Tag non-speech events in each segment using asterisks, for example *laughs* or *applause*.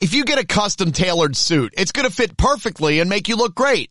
If you get a custom tailored suit, it's going to fit perfectly and make you look great.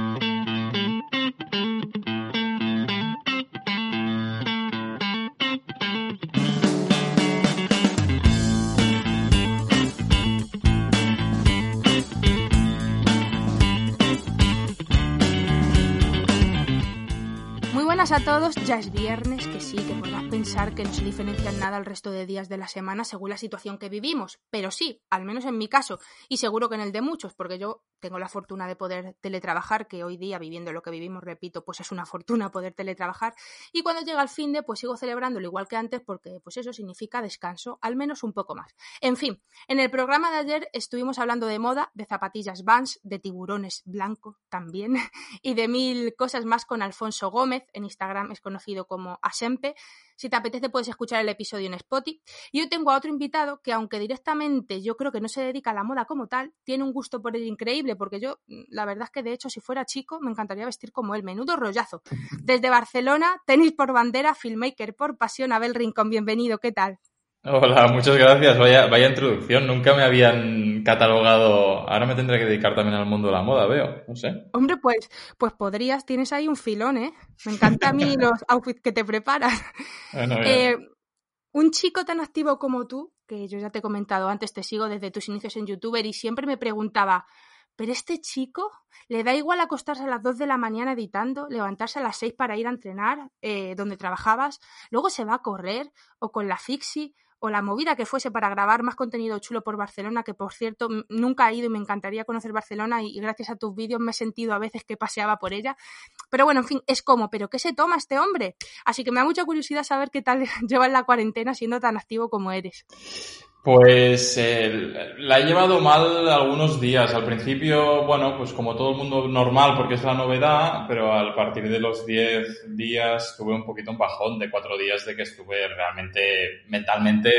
buenas a todos, ya es viernes, que sí, que podrás pensar que no se diferencian nada al resto de días de la semana según la situación que vivimos, pero sí, al menos en mi caso, y seguro que en el de muchos, porque yo tengo la fortuna de poder teletrabajar, que hoy día, viviendo lo que vivimos, repito, pues es una *laughs* fortuna poder teletrabajar, y cuando llega el fin de, pues sigo celebrándolo igual que antes, porque pues eso significa descanso, al menos un poco más. En fin, en el programa de ayer estuvimos hablando de moda, de zapatillas Vans, de tiburones blancos también, *laughs* y de mil cosas más con Alfonso Gómez, en Instagram es conocido como Asempe. Si te apetece puedes escuchar el episodio en Spotify. Y hoy tengo a otro invitado que aunque directamente yo creo que no se dedica a la moda como tal, tiene un gusto por él increíble, porque yo mm, la verdad es que de hecho si fuera chico me encantaría vestir como él. Menudo rollazo. *laughs* Desde Barcelona, tenis por bandera, filmmaker por pasión, Abel Rincón, bienvenido, ¿qué tal? Hola, muchas gracias. Vaya, vaya introducción. Nunca me habían catalogado. Ahora me tendré que dedicar también al mundo de la moda, veo. No sé. Hombre, pues, pues podrías. Tienes ahí un filón, ¿eh? Me encanta a mí *laughs* los outfits que te preparas. Eh, un chico tan activo como tú, que yo ya te he comentado antes, te sigo desde tus inicios en YouTuber y siempre me preguntaba, pero este chico le da igual acostarse a las 2 de la mañana editando, levantarse a las 6 para ir a entrenar eh, donde trabajabas, luego se va a correr o con la fixie o la movida que fuese para grabar más contenido chulo por Barcelona, que por cierto nunca he ido y me encantaría conocer Barcelona y, gracias a tus vídeos me he sentido a veces que paseaba por ella. Pero bueno, en fin, es como, ¿pero qué se toma este hombre? Así que me da mucha curiosidad saber qué tal *laughs* llevas la cuarentena siendo tan activo como eres. Pues eh, la he llevado mal algunos días. Al principio, bueno, pues como todo el mundo normal porque es la novedad, pero a partir de los 10 días tuve un poquito un bajón de cuatro días de que estuve realmente mentalmente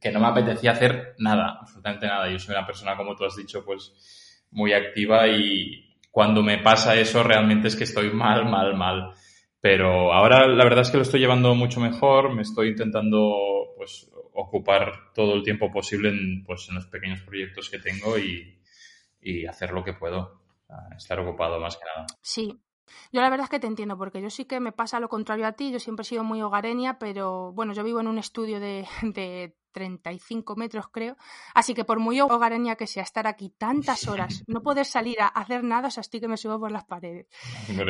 que no me apetecía hacer nada, absolutamente nada. Yo soy una persona, como tú has dicho, pues muy activa y cuando me pasa eso realmente es que estoy mal, mal, mal. Pero ahora la verdad es que lo estoy llevando mucho mejor, me estoy intentando pues ocupar todo el tiempo posible en, pues, en los pequeños proyectos que tengo y, hacer lo que puedo, estar ocupado más que nada. Sí, yo la verdad es que te entiendo, porque yo sí que me pasa lo contrario a ti, yo siempre he sido muy hogareña, pero bueno, yo vivo en un estudio de, de 35 metros, creo. Así que por muy hogareña que sea estar aquí tantas horas, no poder salir a hacer nada, o sea, estoy que me subo por las paredes.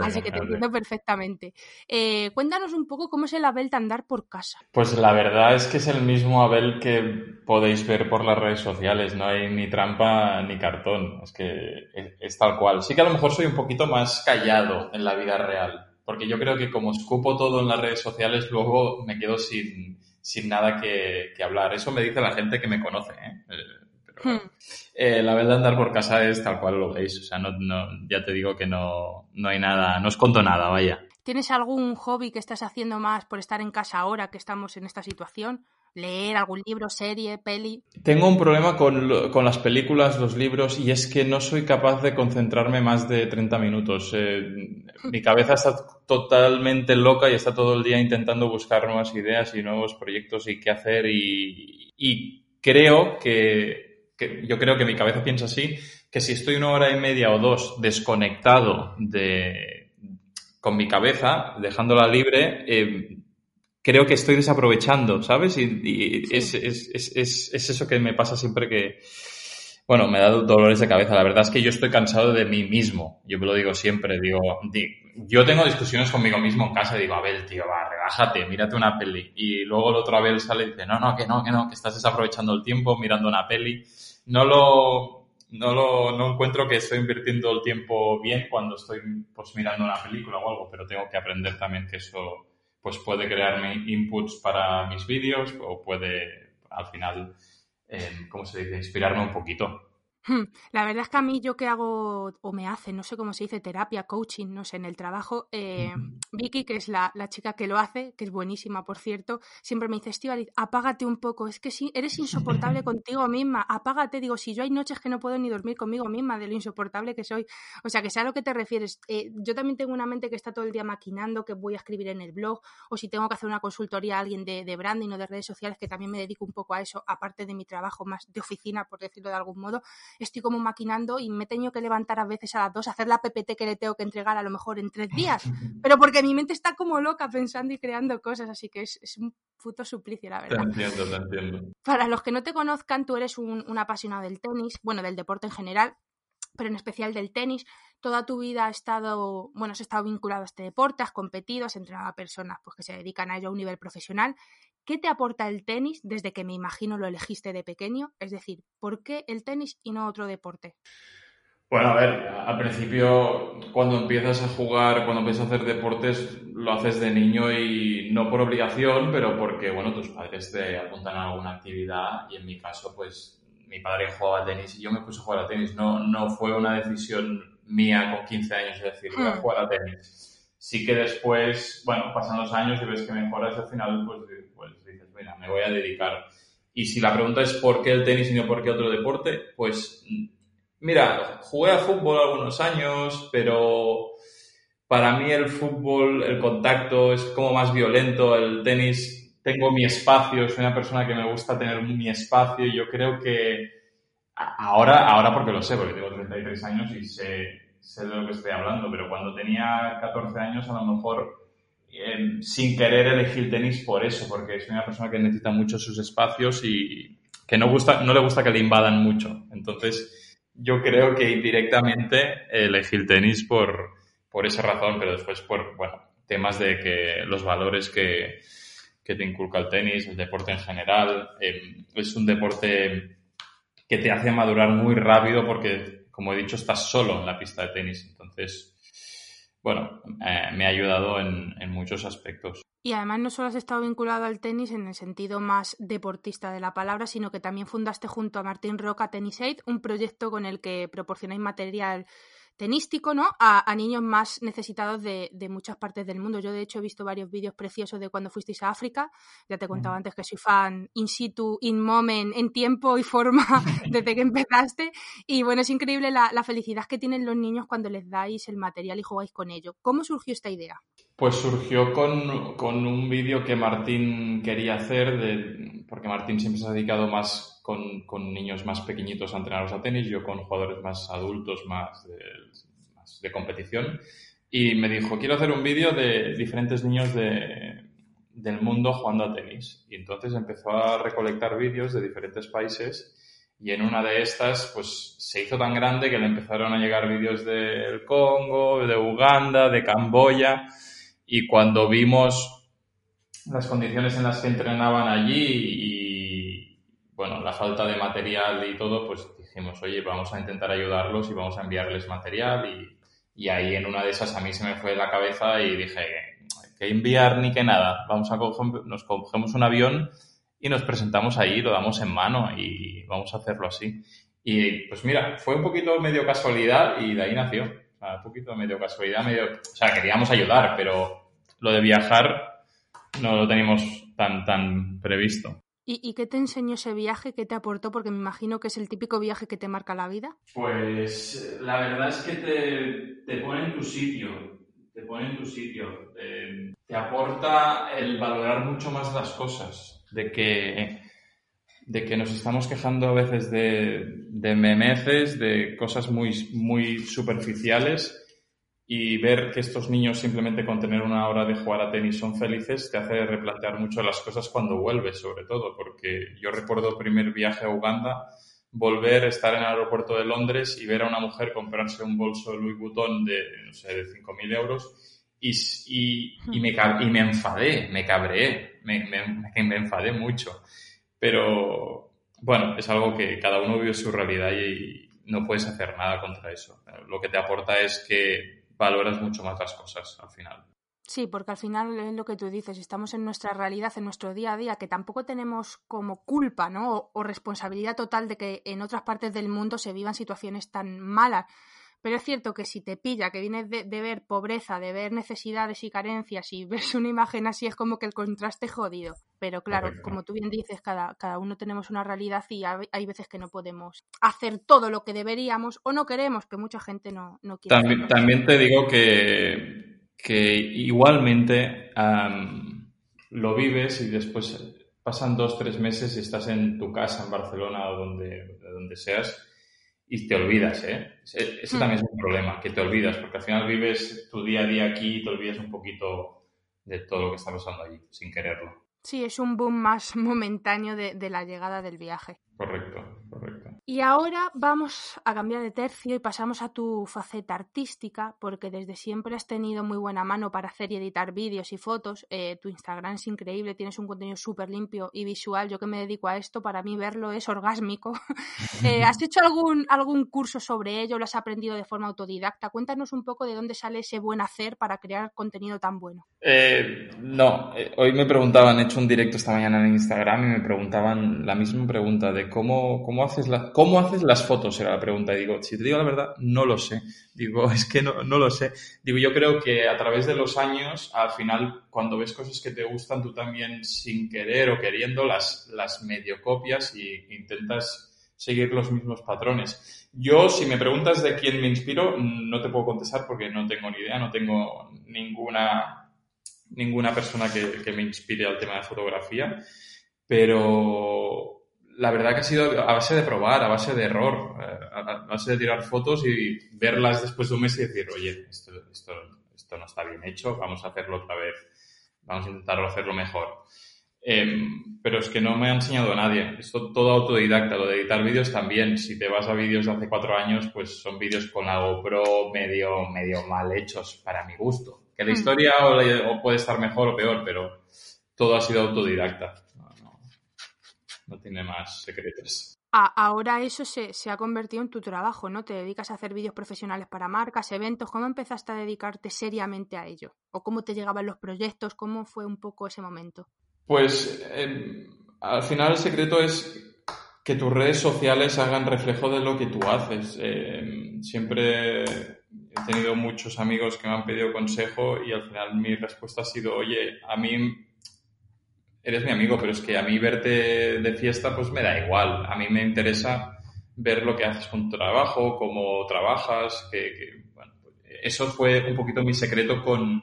Así que te entiendo perfectamente. Eh, cuéntanos un poco cómo es el Abel de andar por casa. Pues la verdad es que es el mismo Abel que podéis ver por las redes sociales. No hay ni trampa ni cartón. Es que es tal cual. Sí que a lo mejor soy un poquito más callado en la vida real. Porque yo creo que como escupo todo en las redes sociales, luego me quedo sin, sin nada que, hablar. Eso me dice la gente que me conoce, ¿eh? eh, hmm. eh la verdad andar por casa es tal cual lo veis. O sea, no, ya te digo que no, no hay nada, no os conto nada, vaya. ¿Tienes algún hobby que estás haciendo más por estar en casa ahora que estamos en esta situación? Leer algún libro, serie, peli. Tengo un problema con, con, las películas, los libros, y es que no soy capaz de concentrarme más de 30 minutos. Eh, mi cabeza está totalmente loca y está todo el día intentando buscar nuevas ideas y nuevos proyectos y qué hacer. Y, y creo que, que, yo creo que mi cabeza piensa así, que si estoy una hora y media o dos desconectado de, con mi cabeza, dejándola libre, eh, creo que estoy desaprovechando, ¿sabes? Y, es, eso que me pasa siempre que, bueno, me da dolores de cabeza. La verdad es que yo estoy cansado de mí mismo. Yo me lo digo siempre. Digo, yo tengo discusiones conmigo mismo en casa digo, Abel, tío, va, relájate, mírate una peli. Y luego el otro Abel sale y dice, no, no, que no, que no, que estás desaprovechando el tiempo mirando una peli. No lo, no lo, no encuentro que estoy invirtiendo el tiempo bien cuando estoy, pues, mirando una película o algo, pero tengo que aprender también que eso pues puede crearme inputs para mis vídeos o puede al final, eh, ¿cómo se dice?, inspirarme un poquito. Hmm, la verdad es que a mí yo que hago, o me hace, no sé cómo se dice, terapia, coaching, no sé, en el trabajo, eh, Vicky, que es la, chica que lo hace, que es buenísima, por cierto, siempre me dice, Estivaliz, apágate un poco, es que si eres insoportable *laughs* contigo misma, apágate, digo, si yo hay noches que no puedo ni dormir conmigo misma de lo insoportable que soy, o sea, que sea a lo que te refieres, eh, yo también tengo una mente que está todo el día maquinando, que voy a escribir en el blog, o si tengo que hacer una consultoría a alguien de, de branding o de redes sociales, que también me dedico un poco a eso, aparte de mi trabajo más de oficina, por decirlo de algún modo, estoy como maquinando y me he tenido que levantar a veces a las dos, hacer la PPT que le tengo que entregar a lo mejor en tres días, *laughs* pero porque mi mente está como loca pensando y creando cosas, así que es, un puto suplicio, la verdad. Te entiendo, te entiendo. Para los que no te conozcan, tú eres un, un apasionado del tenis, bueno, del deporte en general, pero en especial del tenis. Toda tu vida has estado, bueno, has estado vinculado a este deporte, has competido, has entrenado a personas pues, que se dedican a ello a un nivel profesional. ¿Qué te aporta el tenis desde que me imagino lo elegiste de pequeño? Es decir, ¿por qué el tenis y no otro deporte? Bueno, a ver, al principio cuando empiezas a jugar, cuando empiezas a hacer deportes, lo haces de niño y no por obligación, pero porque, bueno, tus padres te apuntan a alguna actividad y en mi caso, pues mi padre jugaba tenis y yo me puse a jugar a tenis. No, no fue una decisión mía con 15 años de decir, voy a hmm. jugar a tenis. Sí que después, bueno, pasan los años y ves que mejoras y al final pues, pues dices, mira, me voy a dedicar. Y si la pregunta es por qué el tenis y no por qué otro deporte, pues mira, jugué a fútbol algunos años, pero para mí el fútbol, el contacto es como más violento, el tenis tengo mi espacio, soy una persona que me gusta tener mi espacio y yo creo que ahora, ahora porque lo sé, porque tengo 33 años y sé, sé de lo que estoy hablando, pero cuando tenía 14 años a lo mejor em, sin querer elegí el tenis por eso, porque soy una persona que necesita mucho sus espacios y que no, gusta, no le gusta que le invadan mucho. Entonces, yo creo que indirectamente elegí el tenis por, por esa razón, pero después por, bueno, temas de que los valores que, que te inculca el tenis, el deporte en general. Eh, es un deporte que te hace madurar muy rápido porque, como he dicho, estás solo en la pista de tenis. Entonces, bueno, eh, me ha ayudado en, en, muchos aspectos. Y además no solo has estado vinculado al tenis en el sentido más deportista de la palabra, sino que también fundaste junto a Martín Roca Tennis Aid, un proyecto con el que proporcionáis material tenístico, ¿no? A, niños más necesitados de, muchas partes del mundo. Yo, de hecho, he visto varios vídeos preciosos de cuando fuisteis a África. Ya te he contado antes que soy fan in situ, in moment, en tiempo y forma *laughs* desde que empezaste. Y bueno, es increíble la, felicidad que tienen los niños cuando les dais el material y jugáis con ello. ¿Cómo surgió esta idea? Pues surgió con, un vídeo que Martín quería hacer, de, porque Martín siempre se ha dedicado más con, niños más pequeñitos a entrenarlos a tenis, yo con jugadores más adultos, más de, competición. Y me dijo, quiero hacer un vídeo de diferentes niños del mundo jugando a tenis. Y entonces empezó a recolectar vídeos de diferentes países y en una de estas pues se hizo tan grande que le empezaron a llegar vídeos del Congo, de Uganda, de Camboya. Y cuando vimos las condiciones en las que entrenaban allí y bueno, la falta de material y todo, pues dijimos, oye, vamos a intentar ayudarlos y vamos a enviarles material y, y ahí en una de esas a mí se me fue la cabeza y dije, que enviar ni que nada, vamos a coger, nos cogemos un avión y nos presentamos ahí, lo damos en mano y vamos a hacerlo así. Y pues mira, fue un poquito medio casualidad y de ahí nació. O sea, un poquito medio casualidad, medio... O sea, queríamos ayudar, pero lo de viajar no lo teníamos tan, tan previsto. ¿Y, qué te enseñó ese viaje? ¿Qué te aportó? Porque me imagino que es el típico viaje que te marca la vida. Pues la verdad es que te, te pone en tu sitio, te pone en tu sitio. te aporta el valorar mucho más las cosas, de que, de que nos estamos quejando a veces de, de memeces, de cosas muy, muy superficiales y ver que estos niños simplemente con tener una hora de jugar a tenis son felices te hace replantear mucho las cosas cuando vuelves, sobre todo, porque yo recuerdo primer viaje a Uganda, volver, estar en el aeropuerto de Londres y ver a una mujer comprarse un bolso Louis Vuitton de, no sé, de 5.000 euros y, y, y, me, y me enfadé, me cabreé, me, me, me enfadé mucho. Pero bueno, es algo que cada uno vive su realidad y no puedes hacer nada contra eso. Lo que te aporta es que valoras mucho más las cosas al final. Sí, porque al final es lo que tú dices, estamos en nuestra realidad, en nuestro día a día, que tampoco tenemos como culpa, ¿no? O, responsabilidad total de que en otras partes del mundo se vivan situaciones tan malas. Pero es cierto que si te pilla, que vienes de, ver pobreza, de ver necesidades y carencias y *laughs* ves una imagen así, es como que el contraste jodido. Pero claro, como tú bien dices, cada, cada uno tenemos una realidad y hay veces que no podemos hacer todo lo que deberíamos o no queremos, que mucha gente no, no quiere. También, también te digo que, que igualmente lo vives y después pasan dos, tres meses y estás en tu casa en Barcelona o donde, donde seas y te olvidas, ¿eh? Ese, hmm. también es un problema, que te olvidas, porque al final vives tu día a día aquí y te olvidas un poquito de todo lo que está pasando allí, sin quererlo. Sí, es un boom más *laughs* momentáneo de la llegada del viaje. Correcto, correcto. Y ahora vamos a cambiar de tercio y pasamos a tu faceta artística, porque desde siempre has tenido muy buena mano para hacer y editar vídeos y fotos. Eh, tu Instagram es increíble, tienes un contenido súper limpio y visual. Yo que me dedico a esto, para mí verlo es orgásmico. *laughs* Eh, ¿Has hecho algún, algún curso sobre ello? ¿Lo has aprendido de forma autodidacta? Cuéntanos un poco de dónde sale ese buen hacer para crear contenido tan bueno. Eh, no, hoy me preguntaban, he hecho un directo esta mañana en Instagram y me preguntaban la misma pregunta de cómo, cómo, haces la, cómo haces las fotos, era la pregunta. Y digo, si te digo la verdad, no lo sé. Digo, *laughs* es que no, no lo sé. Digo, yo creo que a través de los años, al final, cuando ves cosas que te gustan, tú también sin querer o queriendo las, las medio copias y intentas seguir los mismos patrones. Yo, si me preguntas de quién me inspiro, no te puedo contestar porque no tengo ni idea, no tengo ninguna, ninguna persona que, que me inspire al tema de fotografía, pero la verdad que ha sido a base de probar, a base de error, eh, a base de tirar fotos y verlas después de un mes y decir, oye, esto, esto, esto no está bien hecho, vamos a hacerlo otra vez, vamos a intentarlo hacerlo mejor. Em, pero es que no me ha enseñado a nadie. Esto todo autodidacta. Lo de editar vídeos también. Si te vas a vídeos de hace cuatro años, pues son vídeos con la GoPro medio, medio mal hechos para mi gusto. Que la hmm. historia o puede estar mejor o peor, pero todo ha sido autodidacta no tiene más secretos. ahora eso se, ha convertido en tu trabajo, ¿no? Te dedicas a hacer vídeos profesionales para marcas, eventos. ¿Cómo empezaste a dedicarte seriamente a ello? ¿O cómo te llegaban los proyectos? ¿Cómo fue un poco ese momento? Pues em, al final el secreto es que tus redes sociales hagan reflejo de lo que tú haces. Em, siempre he tenido muchos amigos que me han pedido consejo y al final mi respuesta ha sido, oye, a mí eres mi amigo, pero es que a mí verte de fiesta pues me da igual. A mí me interesa ver lo que haces con tu trabajo, cómo trabajas, que, bueno, eso fue un poquito mi secreto con,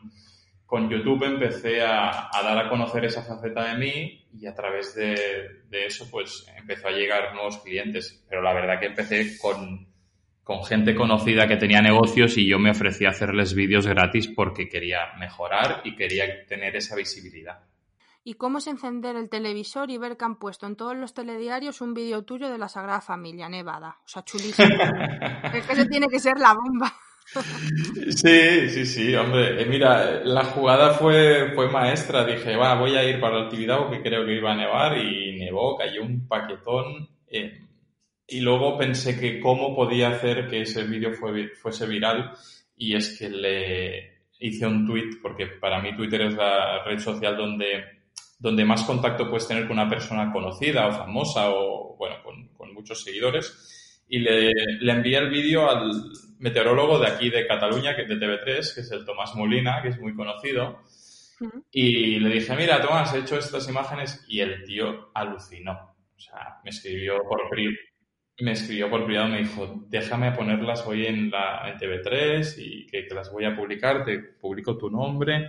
con YouTube. Empecé a, dar a conocer esa faceta de mí y a través de, de, eso pues empezó a llegar nuevos clientes. Pero la verdad que empecé con, con gente conocida que tenía negocios y yo me ofrecía hacerles vídeos gratis porque quería mejorar y quería tener esa visibilidad y cómo es encender el televisor y ver que han puesto en todos los telediarios un vídeo tuyo de la Sagrada Familia, Nevada. O sea, chulísimo. *laughs* es que eso tiene que ser la bomba. sí, sí, sí, hombre. Eh, mira, la jugada fue, fue maestra. Dije, va, voy a ir para la actividad porque creo que iba a nevar y nevó, cayó un paquetón. Eh, y luego pensé que cómo podía hacer que ese vídeo fuese viral y es que le hice un tweet, porque para mí Twitter es la red social donde donde más contacto puedes tener con una persona conocida o famosa o, bueno, con, muchos seguidores. Y le, le envié el vídeo al meteorólogo de aquí de Cataluña, que de TV3, que es el Tomás Molina, que es muy conocido. Y le dije, mira, Tomás, he hecho estas imágenes y el tío alucinó. O sea, me escribió por me escribió por privado, me dijo, déjame ponerlas hoy en, la, en TV3 y que, que las voy a publicar, te publico tu nombre.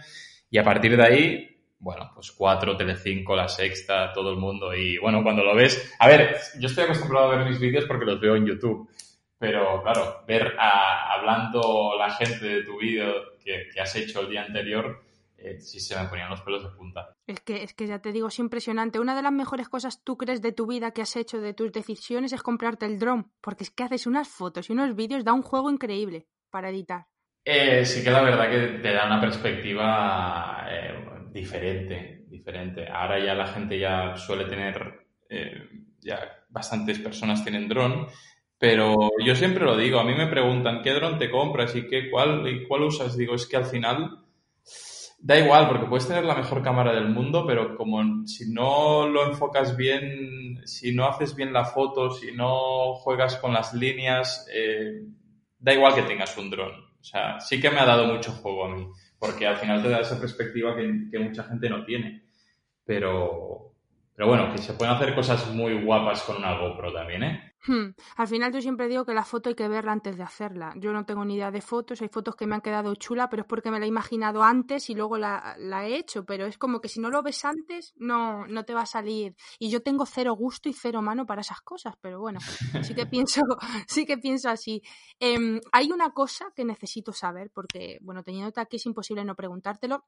Y a partir de ahí bueno, pues cuatro, Telecinco, La Sexta, todo el mundo. Y bueno, cuando lo ves, a ver, yo estoy acostumbrado a ver mis vídeos porque los veo en YouTube. Pero claro, ver hablando la gente de tu vídeo que, has hecho el día anterior, eh, sí se me ponían los pelos de punta. Es que, es que ya te digo, es impresionante. Una de las mejores cosas tú crees de tu vida que has hecho, de tus decisiones, es comprarte el drone. Porque es que haces unas fotos y unos vídeos, da un juego increíble para editar. Eh, sí que la verdad que te da una perspectiva eh, diferente, diferente. Ahora ya la gente ya suele tener, eh, ya bastantes personas tienen dron, pero yo siempre lo digo, a mí me preguntan, ¿qué dron te compras y qué, cuál, y cuál usas? Digo, es que al final Da igual, porque puedes tener la mejor cámara del mundo, pero como si no lo enfocas bien, si no haces bien la foto, si no juegas con las líneas, eh, da igual que tengas un dron. O sea, sí que me ha dado mucho juego a mí, porque al final te da esa perspectiva que, mucha gente no tiene. Pero, pero bueno, que se pueden hacer cosas muy guapas con una GoPro también, ¿eh? Hmm. Al final yo siempre digo que la foto hay que verla antes de hacerla. Yo no tengo ni idea de fotos, hay fotos que me han quedado chula, pero es porque me la he imaginado antes y luego la, he hecho, pero es como que si no lo ves antes no, no te va a salir. Y yo tengo cero gusto y cero mano para esas cosas, pero bueno, sí que *laughs* pienso, *laughs* sí que pienso así. Em, hay una cosa que necesito saber, porque bueno, teniendo aquí es imposible no preguntártelo,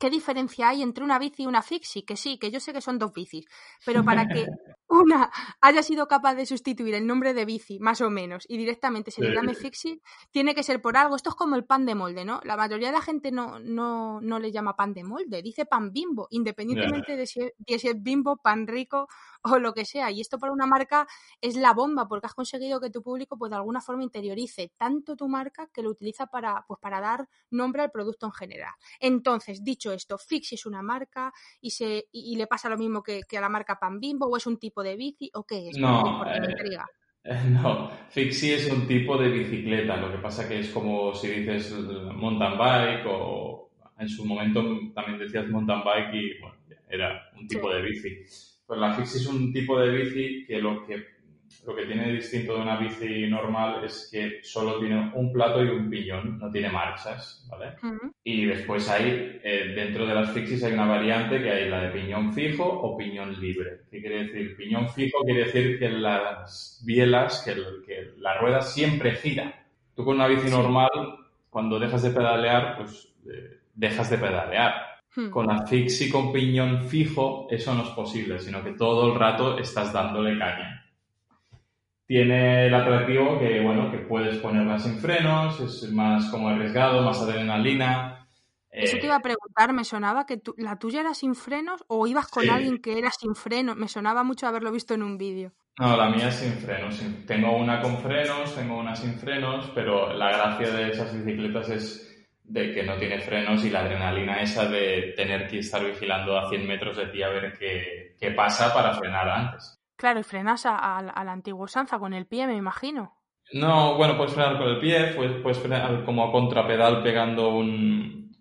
¿Qué diferencia hay entre una bici y una fixie? Que sí, que yo sé que son dos bicis, pero para que *laughs* una haya sido capaz de sustituir el nombre de bici, más o menos, y directamente se le llame fixie, tiene que ser por algo. Esto es como el pan de molde, ¿no? La mayoría de la gente no, no, no le llama pan de molde, dice pan bimbo, independientemente de, si, de si es bimbo, pan rico o lo que sea. Y esto para una marca es la bomba, porque has conseguido que tu público, pues de alguna forma interiorice tanto tu marca que lo utiliza para, pues, para dar nombre al producto en general. Entonces, dicho esto, Fixie es una marca y, se, y, le pasa lo mismo que, a la marca Pan Bimbo, o es un tipo de bici, o qué es. No, eh, *laughs* no, Fixie es un tipo de bicicleta, lo que pasa que es como si dices mountain bike o en su momento también decías mountain bike y bueno, era un tipo de bici. Pues la Fixie es un tipo de bici que lo que lo que tiene distinto de una bici normal es que solo tiene un plato y un piñón, no tiene marchas, ¿vale? Y después hay, eh, dentro de las fixies hay una variante que hay la de piñón fijo o piñón libre. ¿Qué quiere decir? Piñón fijo quiere decir que las bielas, que, que la rueda siempre gira. Tú con una bici normal, cuando dejas de pedalear, pues eh, dejas de pedalear Hmm. Con la fixie con piñón fijo, eso no es posible, sino que todo el rato estás dándole caña. Tiene el atractivo que, bueno, que puedes ponerla sin frenos, es más como arriesgado, más adrenalina. Eso te iba a preguntar, me sonaba que la tuya era sin frenos o ibas con alguien que era sin frenos. Me sonaba mucho haberlo visto en un vídeo. No, la mía es sin frenos. Tengo una con frenos, tengo una sin frenos, pero la gracia de esas bicicletas es de que no tiene frenos y la adrenalina esa de tener que estar vigilando a 100 metros de ti a ver qué, qué pasa para frenar antes. Claro, y frenas a, la antigua usanza con el pie, me imagino. No, bueno, puedes frenar con el pie, puedes, puedes frenar como a contrapedal pegando un,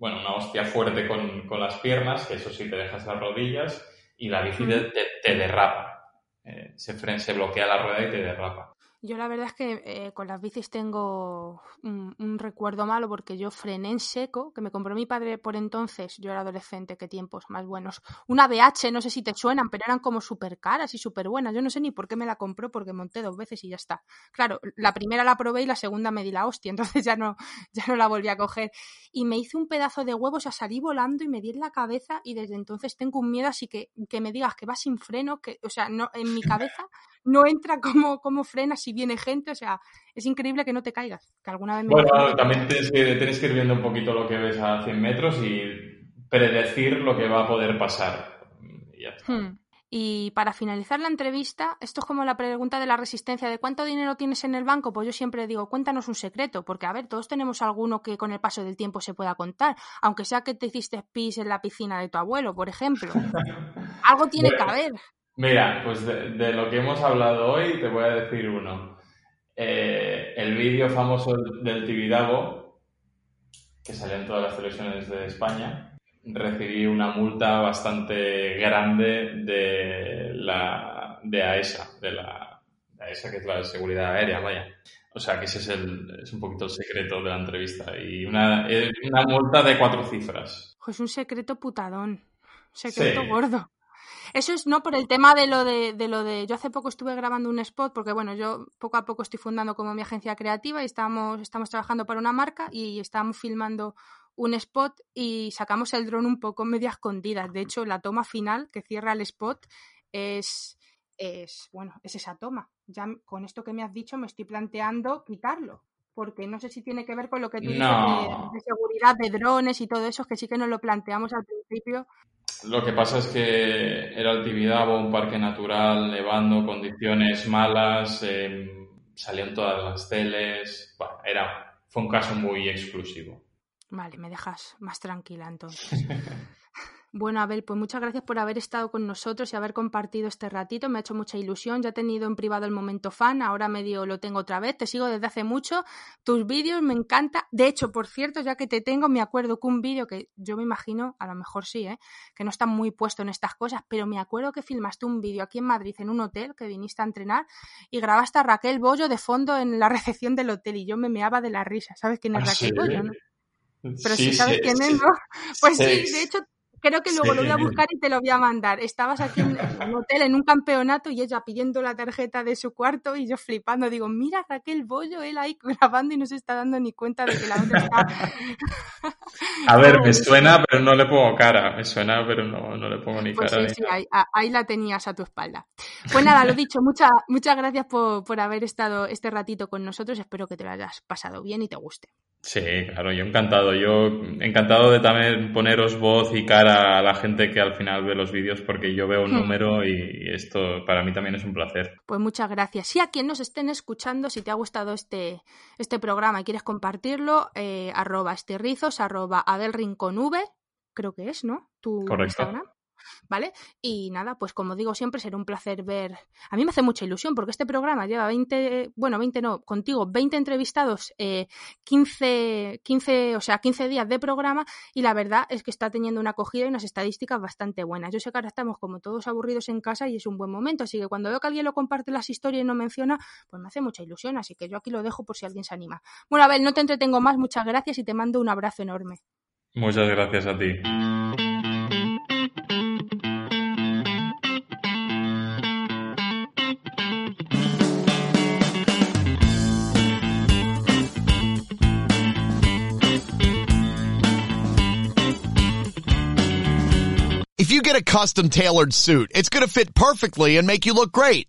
bueno, una hostia fuerte con, con, las piernas, que eso sí te dejas las rodillas, y la bici te, derrapa. Eh, se, frena, se bloquea la rueda y te derrapa. Yo la verdad es que eh, con las bicis tengo un, recuerdo malo porque yo frené en seco, que me compró mi padre por entonces, yo era adolescente, qué tiempos más buenos. Una BH, no sé si te suenan, pero eran como súper caras y súper buenas. Yo no sé ni por qué me la compró porque monté dos veces y ya está. Claro, la primera la probé y la segunda me di la hostia, *laughs* entonces ya no, ya no la volví a coger. Y me hice un pedazo de huevo, o sea, salí volando y me di en la cabeza y desde entonces tengo un miedo así que, que me digas que va sin freno, que, o sea, no, en mi cabeza no entra *laughs* como, como frenas si viene gente, o sea, es increíble que no te caigas, que alguna vez Bueno, también tienes que, tienes que ir viendo un poquito lo que ves a 100 metros y predecir lo que va a poder pasar. Hmm. Y para finalizar la entrevista, esto es como la pregunta de la resistencia de cuánto dinero tienes en el banco, pues yo siempre digo, cuéntanos un secreto, porque a ver, todos tenemos alguno que con el paso del tiempo se pueda contar, aunque sea que te hiciste pis en la piscina de tu abuelo, por ejemplo. *laughs* Algo tiene que haber. Mira, pues de, lo que hemos hablado hoy te voy a decir uno. Eh, el vídeo famoso del Tibidabo, que salió en todas las televisiones de España, recibí una multa bastante grande de la de AESA, de la AESA que es la seguridad aérea, vaya. O sea que ese es, el, es un poquito el secreto de la entrevista. Y una, una multa de cuatro cifras. Pues un secreto putadón. Secreto gordo. Eso es no por el tema de lo de, de, lo de. Yo hace poco estuve grabando un spot, porque bueno, yo poco a poco estoy fundando como mi agencia creativa y estamos, estamos trabajando para una marca y estamos filmando un spot y sacamos el dron un poco media escondidas. De hecho, la toma final que cierra el spot es, es bueno, es esa toma. Ya con esto que me has dicho me estoy planteando quitarlo porque no sé si tiene que ver con lo que tú dices de, seguridad de drones y todo eso, que sí que nos lo planteamos al principio. Lo que pasa es que era el Tibidabo, un parque natural, nevando, condiciones malas, eh, salían todas las teles, era, fue un caso muy exclusivo. Vale, me dejas más tranquila entonces. *laughs* Bueno, Abel, pues muchas gracias por haber estado con nosotros y haber compartido este ratito. Me ha hecho mucha ilusión. Ya he tenido en privado el momento fan, ahora medio lo tengo otra vez. Te sigo desde hace mucho. Tus vídeos me encanta. De hecho, por cierto, ya que te tengo, me acuerdo que un vídeo que yo me imagino, a lo mejor sí, ¿eh? que no está muy puesto en estas cosas, pero me acuerdo que filmaste un vídeo aquí en Madrid en un hotel que viniste a entrenar y grabaste a Raquel Bollo de fondo en la *laughs* recepción del hotel y yo me meaba de la risa. ¿Sabes quién es ¿Ah, Raquel sí? Bollo? ¿no? Pero Sí, si sabes sí, quién es, ¿no? *laughs* Pues Sí. de hecho, creo que luego lo voy a buscar y te lo voy a mandar. Estabas aquí en *laughs* un hotel, en un campeonato, y ella pidiendo la tarjeta de su cuarto y yo flipando. Digo, mira Raquel Bollo, él ahí grabando y no se está dando ni cuenta de que la otra está. *laughs* A ver, me suena, pero no le pongo cara. Me suena, pero no, no le pongo ni Pues cara. sí, sí, ahí, la tenías a tu espalda. Pues nada, lo *laughs* dicho, muchas muchas gracias por, por haber estado este ratito con nosotros. Espero que te lo hayas pasado bien y te guste. Sí, claro, yo encantado. Yo encantado de también poneros voz y cara a la gente que al final ve los vídeos porque yo veo un Hmm. número y esto para mí también es un placer. Pues muchas gracias. Y a quien nos estén escuchando, si te ha gustado este, este programa y quieres compartirlo, eh, arroba estirrizos, arroba adelrinconv, creo que es, ¿no? Tu Correcto. Instagram. ¿Vale? Y nada, pues como digo siempre, será un placer ver. A mí me hace mucha ilusión porque este programa lleva 20, bueno, 20 no, contigo, 20 entrevistados, eh, 15, 15, o sea, 15 días de programa y la verdad es que está teniendo una acogida y unas estadísticas bastante buenas. Yo sé que ahora estamos como todos aburridos en casa y es un buen momento, así que cuando veo que alguien lo comparte las historias y no menciona, pues me hace mucha ilusión, así que yo aquí lo dejo por si alguien se anima. Bueno, Abel, no te entretengo más, muchas gracias y te mando un abrazo enorme. Muchas gracias a ti. If you get a custom tailored suit, it's going to fit perfectly and make you look great.